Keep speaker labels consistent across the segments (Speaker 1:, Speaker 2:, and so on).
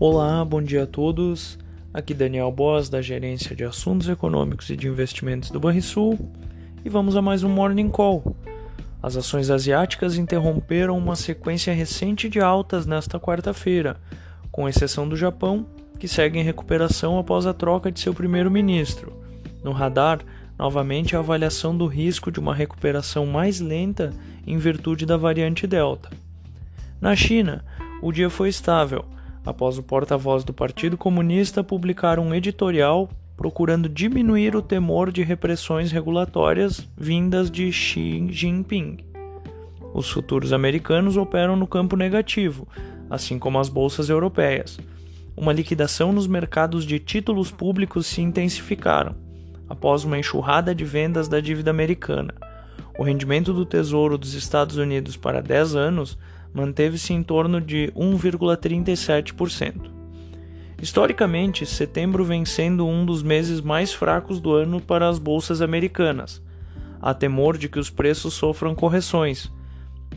Speaker 1: Olá, bom dia a todos. Aqui Daniel Boas, da Gerência de Assuntos Econômicos e de Investimentos do Banrisul, e vamos a mais um Morning Call. As ações asiáticas interromperam uma sequência recente de altas nesta quarta-feira, com exceção do Japão, que segue em recuperação após a troca de seu primeiro-ministro. No radar, novamente a avaliação do risco de uma recuperação mais lenta em virtude da variante Delta. Na China, o dia foi estável após o porta-voz do Partido Comunista publicar um editorial procurando diminuir o temor de repressões regulatórias vindas de Xi Jinping. Os futuros americanos operam no campo negativo, assim como as bolsas europeias. Uma liquidação nos mercados de títulos públicos se intensificaram, após uma enxurrada de vendas da dívida americana. O rendimento do Tesouro dos Estados Unidos para 10 anos manteve-se em torno de 1,37%. Historicamente, setembro vem sendo um dos meses mais fracos do ano para as bolsas americanas. Há temor de que os preços sofram correções,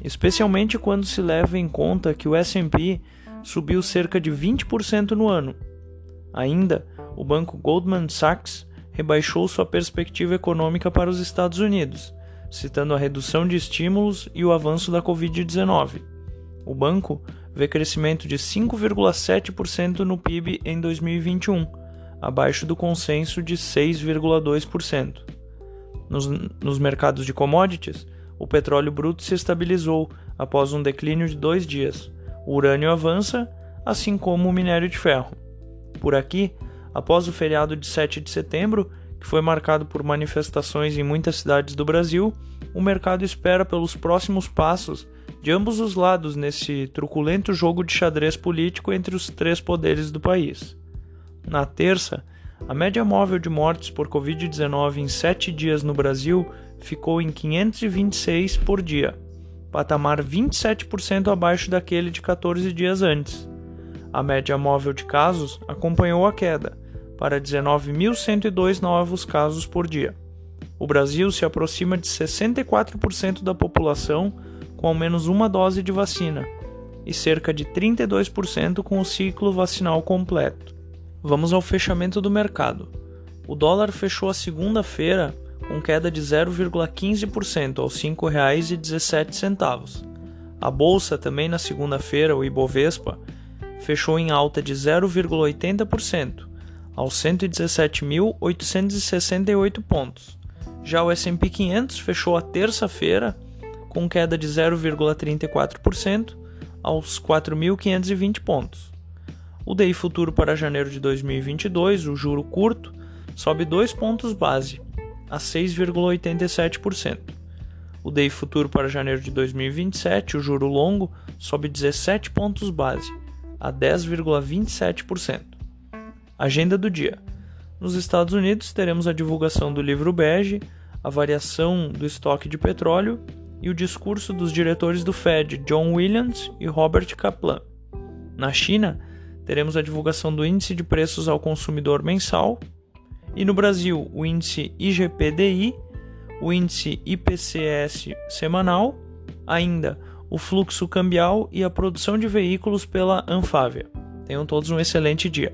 Speaker 1: especialmente quando se leva em conta que o S&P subiu cerca de 20% no ano. Ainda, o banco Goldman Sachs rebaixou sua perspectiva econômica para os Estados Unidos, citando a redução de estímulos e o avanço da Covid-19. O banco vê crescimento de 5,7% no PIB em 2021, abaixo do consenso de 6,2%. Nos, nos mercados de commodities, o petróleo bruto se estabilizou após um declínio de dois dias. O urânio avança, assim como o minério de ferro. Por aqui, após o feriado de 7 de setembro, que foi marcado por manifestações em muitas cidades do Brasil, o mercado espera pelos próximos passos de ambos os lados nesse truculento jogo de xadrez político entre os três poderes do país. Na terça, a média móvel de mortes por Covid-19 em sete dias no Brasil ficou em 526 por dia, patamar 27% abaixo daquele de 14 dias antes. A média móvel de casos acompanhou a queda, para 19.102 novos casos por dia. O Brasil se aproxima de 64% da população com ao menos uma dose de vacina e cerca de 32% com o ciclo vacinal completo. Vamos ao fechamento do mercado. O dólar fechou a segunda-feira com queda de 0,15% aos R$ 5,17. A bolsa também na segunda-feira, o Ibovespa, fechou em alta de 0,80% aos 117.868 pontos. Já o S&P 500 fechou a terça-feira com queda de 0,34% aos 4.520 pontos. O DI futuro para janeiro de 2022, o juro curto, sobe 2 pontos base, a 6,87%. O DI futuro para janeiro de 2027, o juro longo, sobe 17 pontos base, a 10,27%. Agenda do dia. Nos Estados Unidos, teremos a divulgação do livro bege, a variação do estoque de petróleo e o discurso dos diretores do Fed, John Williams e Robert Kaplan. Na China, teremos a divulgação do Índice de Preços ao Consumidor Mensal, e no Brasil, o Índice IGPDI, o Índice IPCS semanal, ainda o fluxo cambial e a produção de veículos pela Anfávia. Tenham todos um excelente dia.